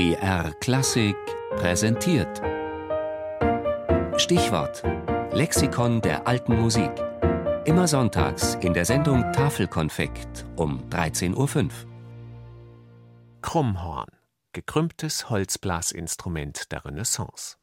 BR Klassik präsentiert. Stichwort: Lexikon der alten Musik. Immer sonntags in der Sendung Tafelkonfekt um 13.05 Uhr. Krummhorn, gekrümmtes Holzblasinstrument der Renaissance.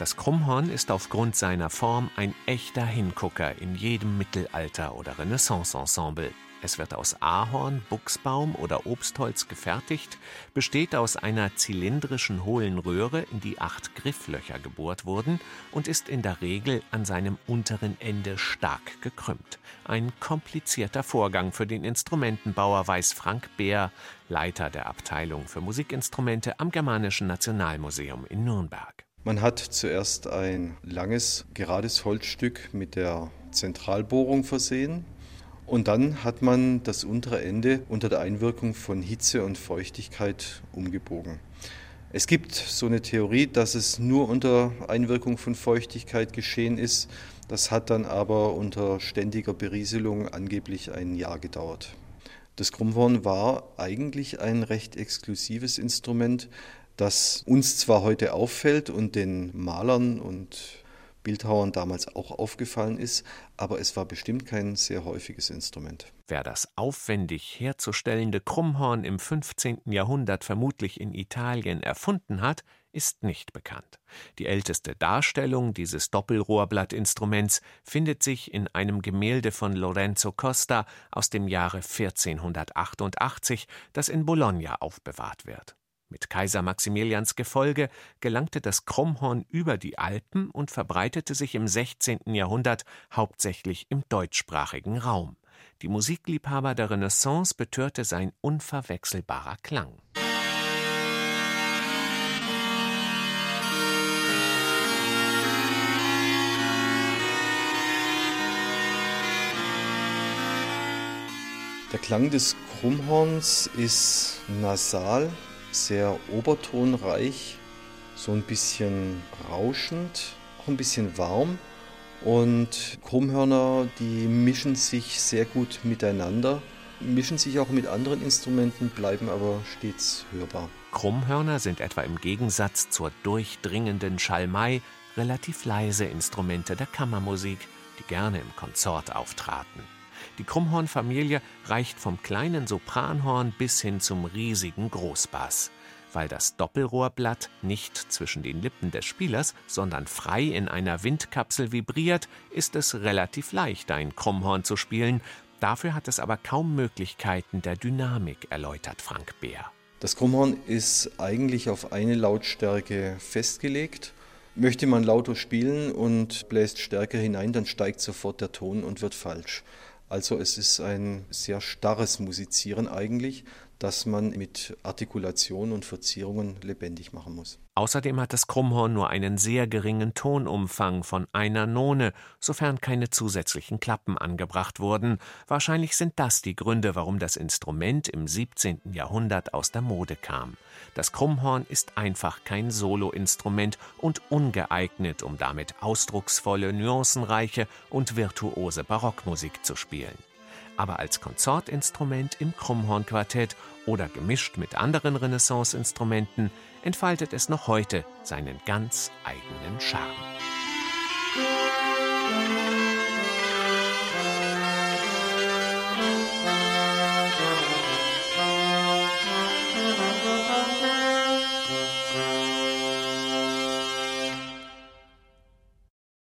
Das Krummhorn ist aufgrund seiner Form ein echter Hingucker in jedem Mittelalter- oder Renaissance-Ensemble. Es wird aus Ahorn, Buchsbaum oder Obstholz gefertigt, besteht aus einer zylindrischen hohlen Röhre, in die acht Grifflöcher gebohrt wurden und ist in der Regel an seinem unteren Ende stark gekrümmt. Ein komplizierter Vorgang für den Instrumentenbauer, weiß Frank Beer, Leiter der Abteilung für Musikinstrumente am Germanischen Nationalmuseum in Nürnberg. Man hat zuerst ein langes, gerades Holzstück mit der Zentralbohrung versehen. Und dann hat man das untere Ende unter der Einwirkung von Hitze und Feuchtigkeit umgebogen. Es gibt so eine Theorie, dass es nur unter Einwirkung von Feuchtigkeit geschehen ist. Das hat dann aber unter ständiger Berieselung angeblich ein Jahr gedauert. Das Krummhorn war eigentlich ein recht exklusives Instrument, das uns zwar heute auffällt und den Malern und Bildhauern damals auch aufgefallen ist, aber es war bestimmt kein sehr häufiges Instrument. Wer das aufwendig herzustellende Krummhorn im 15. Jahrhundert vermutlich in Italien erfunden hat, ist nicht bekannt. Die älteste Darstellung dieses Doppelrohrblattinstruments findet sich in einem Gemälde von Lorenzo Costa aus dem Jahre 1488, das in Bologna aufbewahrt wird. Mit Kaiser Maximilians Gefolge gelangte das Krummhorn über die Alpen und verbreitete sich im 16. Jahrhundert hauptsächlich im deutschsprachigen Raum. Die Musikliebhaber der Renaissance betörte sein unverwechselbarer Klang. Der Klang des Krummhorns ist nasal, sehr obertonreich, so ein bisschen rauschend, auch ein bisschen warm. Und Krummhörner, die mischen sich sehr gut miteinander, mischen sich auch mit anderen Instrumenten, bleiben aber stets hörbar. Krummhörner sind etwa im Gegensatz zur durchdringenden Schalmei relativ leise Instrumente der Kammermusik, die gerne im Konzert auftraten. Die Krummhornfamilie reicht vom kleinen Sopranhorn bis hin zum riesigen Großbass. Weil das Doppelrohrblatt nicht zwischen den Lippen des Spielers, sondern frei in einer Windkapsel vibriert, ist es relativ leicht, ein Krummhorn zu spielen. Dafür hat es aber kaum Möglichkeiten der Dynamik, erläutert Frank Beer. Das Krummhorn ist eigentlich auf eine Lautstärke festgelegt. Möchte man lauter spielen und bläst stärker hinein, dann steigt sofort der Ton und wird falsch. Also es ist ein sehr starres Musizieren eigentlich, das man mit Artikulation und Verzierungen lebendig machen muss. Außerdem hat das Krummhorn nur einen sehr geringen Tonumfang von einer None, sofern keine zusätzlichen Klappen angebracht wurden. Wahrscheinlich sind das die Gründe, warum das Instrument im 17. Jahrhundert aus der Mode kam. Das Krummhorn ist einfach kein Soloinstrument und ungeeignet, um damit ausdrucksvolle, nuancenreiche und virtuose Barockmusik zu spielen aber als Konzertinstrument im Krummhornquartett oder gemischt mit anderen Renaissance-Instrumenten entfaltet es noch heute seinen ganz eigenen Charme.